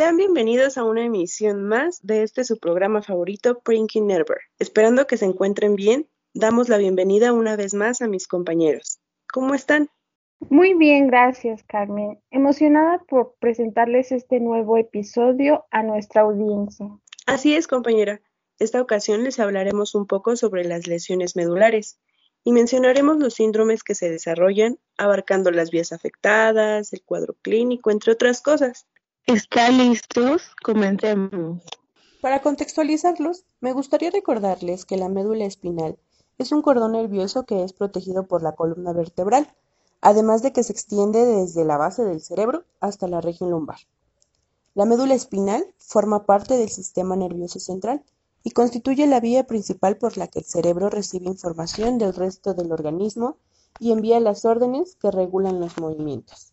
Sean bienvenidos a una emisión más de este su programa favorito, Prinking Nerver. Esperando que se encuentren bien, damos la bienvenida una vez más a mis compañeros. ¿Cómo están? Muy bien, gracias Carmen. Emocionada por presentarles este nuevo episodio a nuestra audiencia. Así es, compañera. Esta ocasión les hablaremos un poco sobre las lesiones medulares y mencionaremos los síndromes que se desarrollan, abarcando las vías afectadas, el cuadro clínico, entre otras cosas. ¿Están listos? Comencemos. Para contextualizarlos, me gustaría recordarles que la médula espinal es un cordón nervioso que es protegido por la columna vertebral, además de que se extiende desde la base del cerebro hasta la región lumbar. La médula espinal forma parte del sistema nervioso central y constituye la vía principal por la que el cerebro recibe información del resto del organismo y envía las órdenes que regulan los movimientos.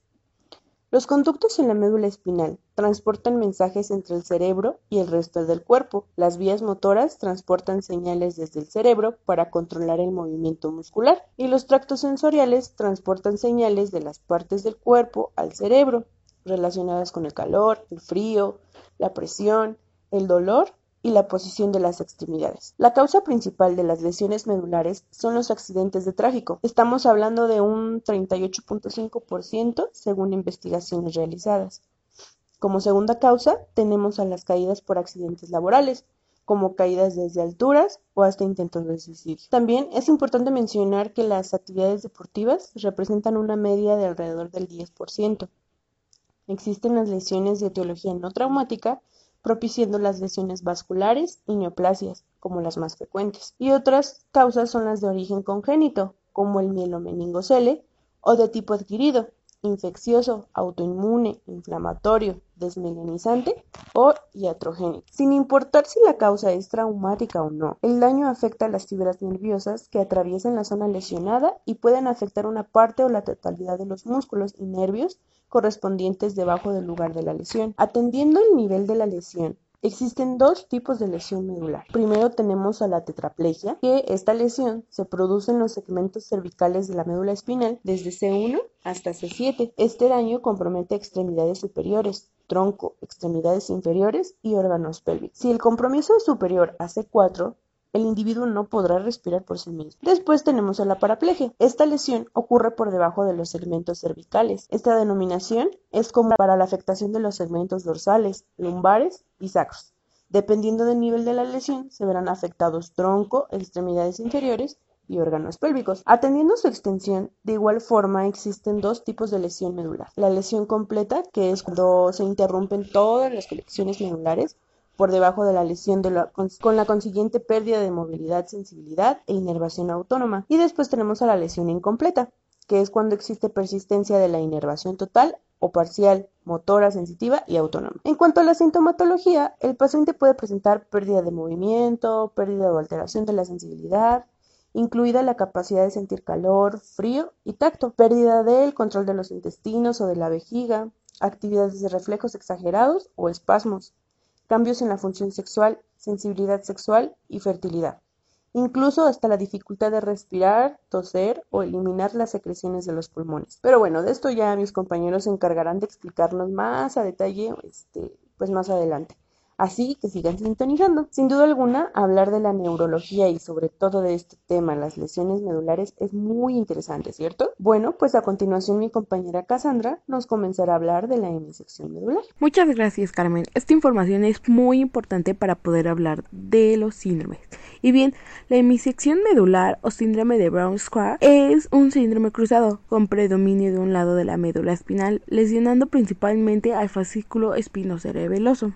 Los conductos en la médula espinal transportan mensajes entre el cerebro y el resto del cuerpo. Las vías motoras transportan señales desde el cerebro para controlar el movimiento muscular y los tractos sensoriales transportan señales de las partes del cuerpo al cerebro relacionadas con el calor, el frío, la presión, el dolor y la posición de las extremidades. La causa principal de las lesiones medulares son los accidentes de tráfico. Estamos hablando de un 38.5% según investigaciones realizadas. Como segunda causa tenemos a las caídas por accidentes laborales, como caídas desde alturas o hasta intentos de suicidio. También es importante mencionar que las actividades deportivas representan una media de alrededor del 10%. Existen las lesiones de etiología no traumática propiciando las lesiones vasculares y neoplasias, como las más frecuentes. Y otras causas son las de origen congénito, como el mielomeningocele, o de tipo adquirido, infeccioso, autoinmune, inflamatorio, desmelenizante o iatrogénico. Sin importar si la causa es traumática o no, el daño afecta a las fibras nerviosas que atraviesan la zona lesionada y pueden afectar una parte o la totalidad de los músculos y nervios correspondientes debajo del lugar de la lesión. Atendiendo el nivel de la lesión, Existen dos tipos de lesión medular. Primero tenemos a la tetraplegia, que esta lesión se produce en los segmentos cervicales de la médula espinal desde C1 hasta C7. Este daño compromete extremidades superiores, tronco, extremidades inferiores y órganos pélvicos. Si el compromiso es superior a C4, el individuo no podrá respirar por sí mismo. Después tenemos a la paraplegia. Esta lesión ocurre por debajo de los segmentos cervicales. Esta denominación es como para la afectación de los segmentos dorsales, lumbares y sacros. Dependiendo del nivel de la lesión, se verán afectados tronco, extremidades inferiores y órganos pélvicos. Atendiendo su extensión, de igual forma existen dos tipos de lesión medular. La lesión completa, que es cuando se interrumpen todas las conexiones medulares, por debajo de la lesión con la consiguiente pérdida de movilidad, sensibilidad e inervación autónoma. Y después tenemos a la lesión incompleta, que es cuando existe persistencia de la inervación total o parcial, motora, sensitiva y autónoma. En cuanto a la sintomatología, el paciente puede presentar pérdida de movimiento, pérdida o alteración de la sensibilidad, incluida la capacidad de sentir calor, frío y tacto, pérdida del control de los intestinos o de la vejiga, actividades de reflejos exagerados o espasmos, cambios en la función sexual, sensibilidad sexual y fertilidad, incluso hasta la dificultad de respirar, toser o eliminar las secreciones de los pulmones. Pero bueno, de esto ya mis compañeros se encargarán de explicarnos más a detalle este, pues más adelante. Así que sigan sintonizando. Sin duda alguna, hablar de la neurología y sobre todo de este tema, las lesiones medulares, es muy interesante, ¿cierto? Bueno, pues a continuación mi compañera Cassandra nos comenzará a hablar de la hemisección medular. Muchas gracias, Carmen. Esta información es muy importante para poder hablar de los síndromes. Y bien, la hemisección medular o síndrome de Brown Square es un síndrome cruzado con predominio de un lado de la médula espinal, lesionando principalmente al fascículo espinocerebeloso.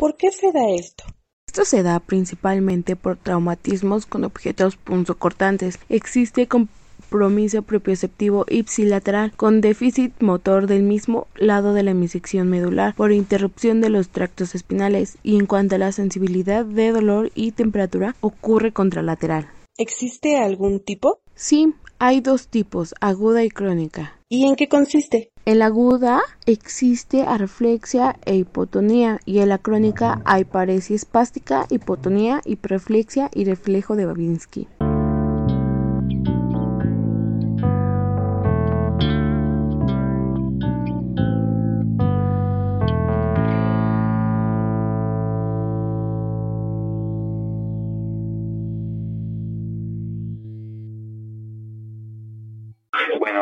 ¿Por qué se da esto? Esto se da principalmente por traumatismos con objetos punzocortantes. Existe compromiso propioceptivo ipsilateral con déficit motor del mismo lado de la hemisección medular por interrupción de los tractos espinales y en cuanto a la sensibilidad de dolor y temperatura ocurre contralateral. ¿Existe algún tipo? Sí, hay dos tipos, aguda y crónica. ¿Y en qué consiste? En la aguda existe arflexia e hipotonía y en la crónica hay paresia espástica, hipotonía, hiperflexia y reflejo de Babinski.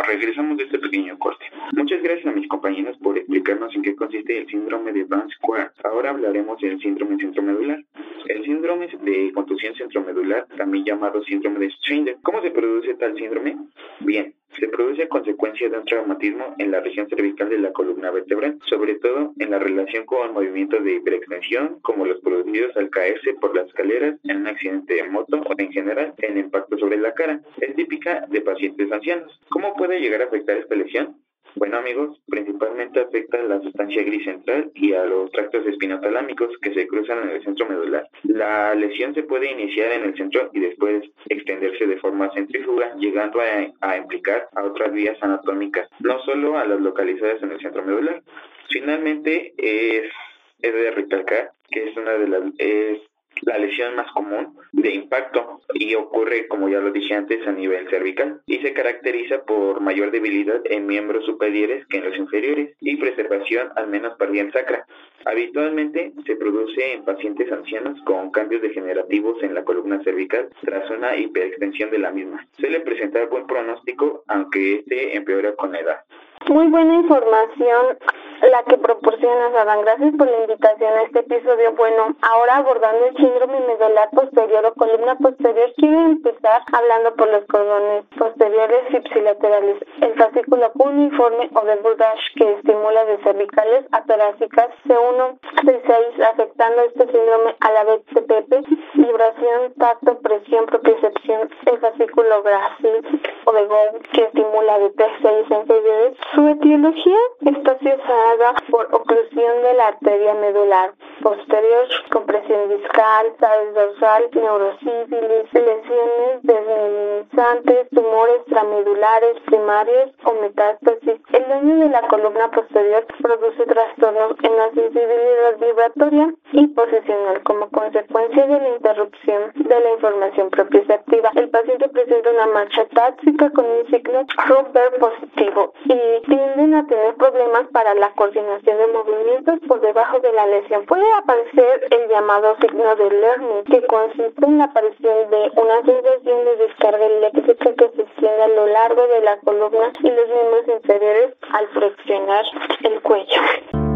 Regresamos de este pequeño corte. Muchas gracias a mis compañeros por explicarnos en qué consiste el síndrome de Van Square. Ahora hablaremos del síndrome centromedular. El síndrome de contusión centromedular, también llamado síndrome de Stringer. ¿Cómo se produce tal síndrome? Bien, se produce a consecuencia de un traumatismo en la región cervical de la columna vertebral, sobre todo en la relación con movimientos de hiperextensión, como los producidos al caerse por las escaleras en un accidente de moto o en general en impacto sobre la cara. Es típica de pacientes ancianos. ¿Cómo puede llegar a afectar esta lesión? Bueno amigos, principalmente afecta a la sustancia gris central y a los tractos espinotalámicos que se cruzan en el centro medular. La lesión se puede iniciar en el centro y después extenderse de forma centrífuga, llegando a, implicar a otras vías anatómicas, no solo a las localizadas en el centro medular. Finalmente, es, es de recalcar que es una de las la lesión más común de impacto y ocurre, como ya lo dije antes, a nivel cervical y se caracteriza por mayor debilidad en miembros superiores que en los inferiores y preservación al menos parcial sacra. Habitualmente se produce en pacientes ancianos con cambios degenerativos en la columna cervical tras una hiperextensión de la misma. Suele presentar buen pronóstico, aunque este empeora con la edad. Muy buena información la que proporcionas, Adán. Gracias por la invitación a este episodio. Bueno, ahora abordando el síndrome medular posterior o columna posterior, quiero empezar hablando por los cordones posteriores ipsilaterales. El fascículo uniforme o de Burdash que estimula de cervicales a torácicas C1, C6, afectando este síndrome a la vez CPP, vibración, tacto, presión, propiocepción. El fascículo grácil o de Gould que estimula de T6 inferiores. Su etiología está por oclusión de la arteria medular posterior, compresión discal, sales dorsal, neurosífilis, lesiones desminimizantes, tumores tramedulares primarios o metástasis. El daño de la columna posterior produce trastornos en la sensibilidad vibratoria y posicional como consecuencia de la interrupción de la información propioceptiva. El paciente presenta una marcha táxica con un ciclo Roper positivo y tienden a tener problemas para la coordinación de movimientos por debajo de la lesión. Puede aparecer el llamado signo de learning, que consiste en la aparición de una sensación de descarga eléctrica que se extiende a lo largo de la columna y los miembros inferiores al flexionar el cuello.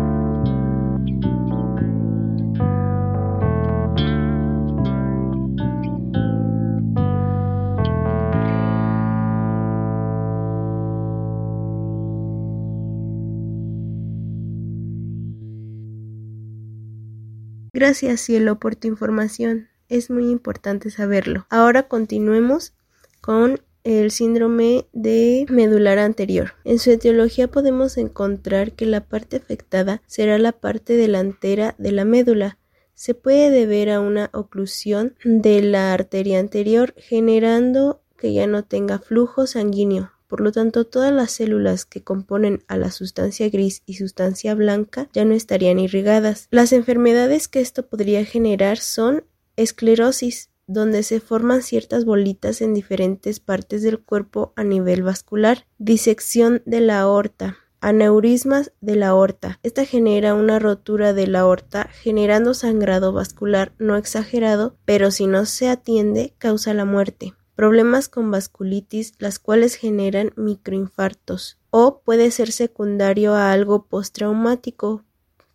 Gracias cielo por tu información. Es muy importante saberlo. Ahora continuemos con el síndrome de medular anterior. En su etiología podemos encontrar que la parte afectada será la parte delantera de la médula. Se puede deber a una oclusión de la arteria anterior generando que ya no tenga flujo sanguíneo. Por lo tanto, todas las células que componen a la sustancia gris y sustancia blanca ya no estarían irrigadas. Las enfermedades que esto podría generar son esclerosis, donde se forman ciertas bolitas en diferentes partes del cuerpo a nivel vascular, disección de la aorta, aneurismas de la aorta. Esta genera una rotura de la aorta generando sangrado vascular no exagerado, pero si no se atiende causa la muerte problemas con vasculitis, las cuales generan microinfartos, o puede ser secundario a algo postraumático,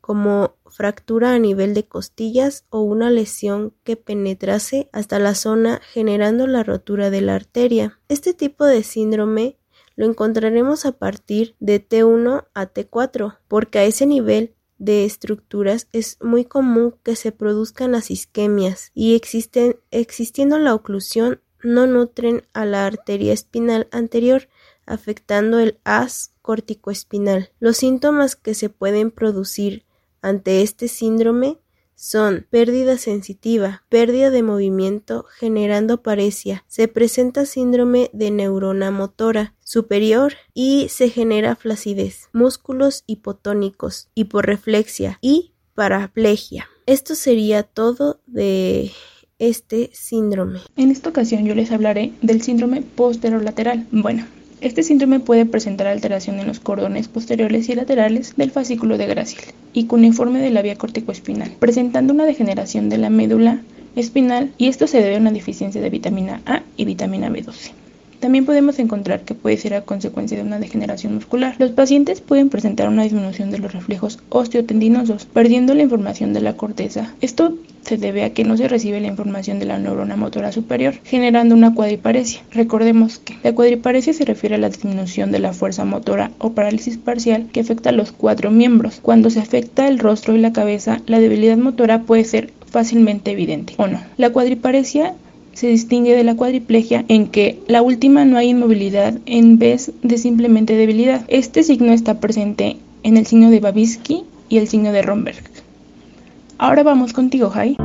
como fractura a nivel de costillas o una lesión que penetrase hasta la zona generando la rotura de la arteria. Este tipo de síndrome lo encontraremos a partir de T1 a T4, porque a ese nivel de estructuras es muy común que se produzcan las isquemias y existen, existiendo la oclusión no nutren a la arteria espinal anterior, afectando el haz corticoespinal. Los síntomas que se pueden producir ante este síndrome son pérdida sensitiva, pérdida de movimiento generando paresia, se presenta síndrome de neurona motora superior y se genera flacidez, músculos hipotónicos, hiporreflexia y paraplegia. Esto sería todo de este síndrome. En esta ocasión yo les hablaré del síndrome posterolateral. Bueno, este síndrome puede presentar alteración en los cordones posteriores y laterales del fascículo de Gracil y cuneiforme de la vía corticoespinal, presentando una degeneración de la médula espinal y esto se debe a una deficiencia de vitamina A y vitamina B12. También podemos encontrar que puede ser a consecuencia de una degeneración muscular. Los pacientes pueden presentar una disminución de los reflejos osteotendinosos, perdiendo la información de la corteza. Esto se debe a que no se recibe la información de la neurona motora superior, generando una cuadriparesia. Recordemos que la cuadriparesia se refiere a la disminución de la fuerza motora o parálisis parcial que afecta a los cuatro miembros. Cuando se afecta el rostro y la cabeza, la debilidad motora puede ser fácilmente evidente o no. La cuadriparesia se distingue de la cuadriplegia en que la última no hay inmovilidad en vez de simplemente debilidad. Este signo está presente en el signo de Babinski y el signo de Romberg. Ahora vamos contigo, Jai.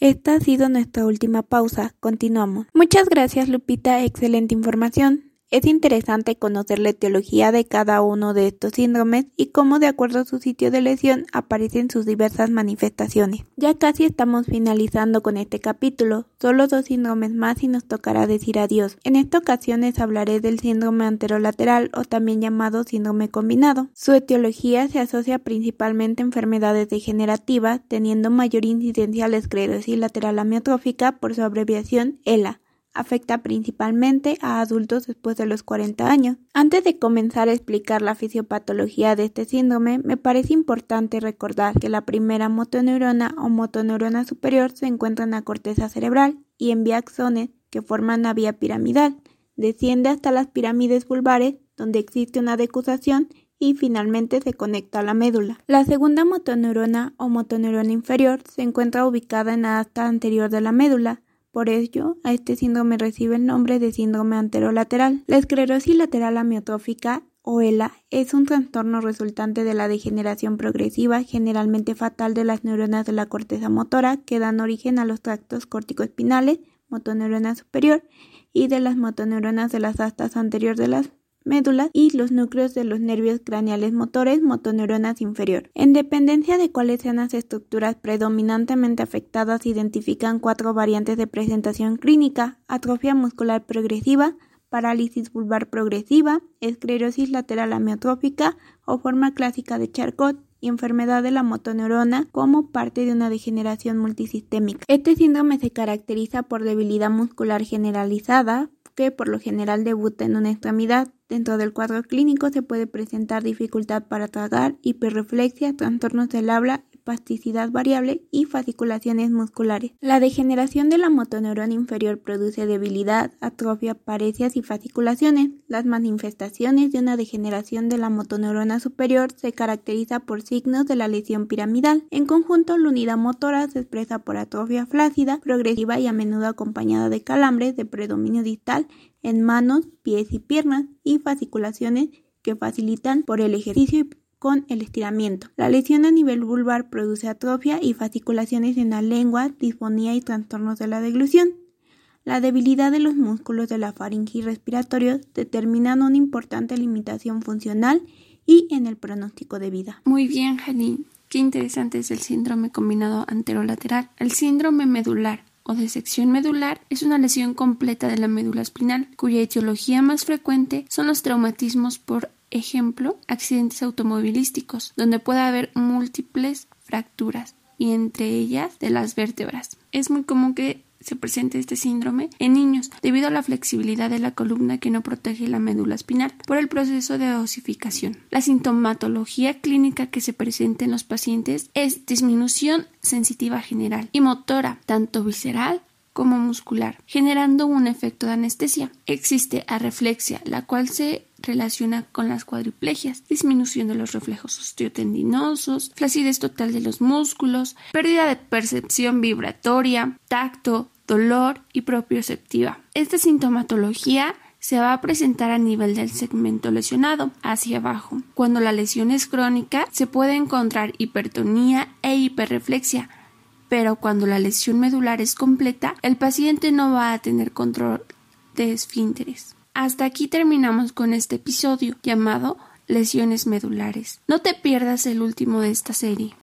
Esta ha sido nuestra última pausa. Continuamos. Muchas gracias, Lupita. Excelente información. Es interesante conocer la etiología de cada uno de estos síndromes y cómo de acuerdo a su sitio de lesión aparecen sus diversas manifestaciones. Ya casi estamos finalizando con este capítulo, solo dos síndromes más y nos tocará decir adiós. En esta ocasión les hablaré del síndrome anterolateral o también llamado síndrome combinado. Su etiología se asocia principalmente a enfermedades degenerativas, teniendo mayor incidencia a la esclerosis lateral amiotrófica por su abreviación ELA afecta principalmente a adultos después de los 40 años. Antes de comenzar a explicar la fisiopatología de este síndrome, me parece importante recordar que la primera motoneurona o motoneurona superior se encuentra en la corteza cerebral y en axones que forman la vía piramidal. Desciende hasta las pirámides vulvares, donde existe una decusación y finalmente se conecta a la médula. La segunda motoneurona o motoneurona inferior se encuentra ubicada en la asta anterior de la médula, por ello, a este síndrome recibe el nombre de síndrome anterolateral. La esclerosis lateral amiotrófica o ELA es un trastorno resultante de la degeneración progresiva, generalmente fatal de las neuronas de la corteza motora que dan origen a los tractos corticoespinales, motoneurona superior, y de las motoneuronas de las astas anterior de las médulas y los núcleos de los nervios craneales motores motoneuronas inferior. En dependencia de cuáles sean las estructuras predominantemente afectadas, se identifican cuatro variantes de presentación clínica: atrofia muscular progresiva, parálisis vulvar progresiva, esclerosis lateral amiotrófica o forma clásica de Charcot y enfermedad de la motoneurona como parte de una degeneración multisistémica. Este síndrome se caracteriza por debilidad muscular generalizada, que por lo general debuta en una extremidad. Dentro del cuadro clínico se puede presentar dificultad para tragar, hiperreflexia, trastornos del habla plasticidad variable y fasciculaciones musculares. La degeneración de la motoneurona inferior produce debilidad, atrofia, parecias y fasciculaciones. Las manifestaciones de una degeneración de la motoneurona superior se caracteriza por signos de la lesión piramidal. En conjunto, la unidad motora se expresa por atrofia flácida, progresiva y a menudo acompañada de calambres de predominio distal en manos, pies y piernas y fasciculaciones que facilitan por el ejercicio y con el estiramiento. La lesión a nivel vulvar produce atrofia y fasciculaciones en la lengua, disfonía y trastornos de la deglución. La debilidad de los músculos de la faringe y respiratorios determinan una importante limitación funcional y en el pronóstico de vida. Muy bien, Janine. Qué interesante es el síndrome combinado anterolateral. El síndrome medular o de sección medular es una lesión completa de la médula espinal, cuya etiología más frecuente son los traumatismos por ejemplo, accidentes automovilísticos, donde puede haber múltiples fracturas y entre ellas de las vértebras. Es muy común que se presente este síndrome en niños debido a la flexibilidad de la columna que no protege la médula espinal por el proceso de osificación. La sintomatología clínica que se presenta en los pacientes es disminución sensitiva general y motora, tanto visceral como muscular, generando un efecto de anestesia. Existe arreflexia, la cual se relaciona con las cuadriplegias, disminución de los reflejos osteotendinosos, flacidez total de los músculos, pérdida de percepción vibratoria, tacto, dolor y propioceptiva. Esta sintomatología se va a presentar a nivel del segmento lesionado, hacia abajo. Cuando la lesión es crónica, se puede encontrar hipertonía e hiperreflexia, pero cuando la lesión medular es completa, el paciente no va a tener control de esfínteres. Hasta aquí terminamos con este episodio llamado lesiones medulares. No te pierdas el último de esta serie.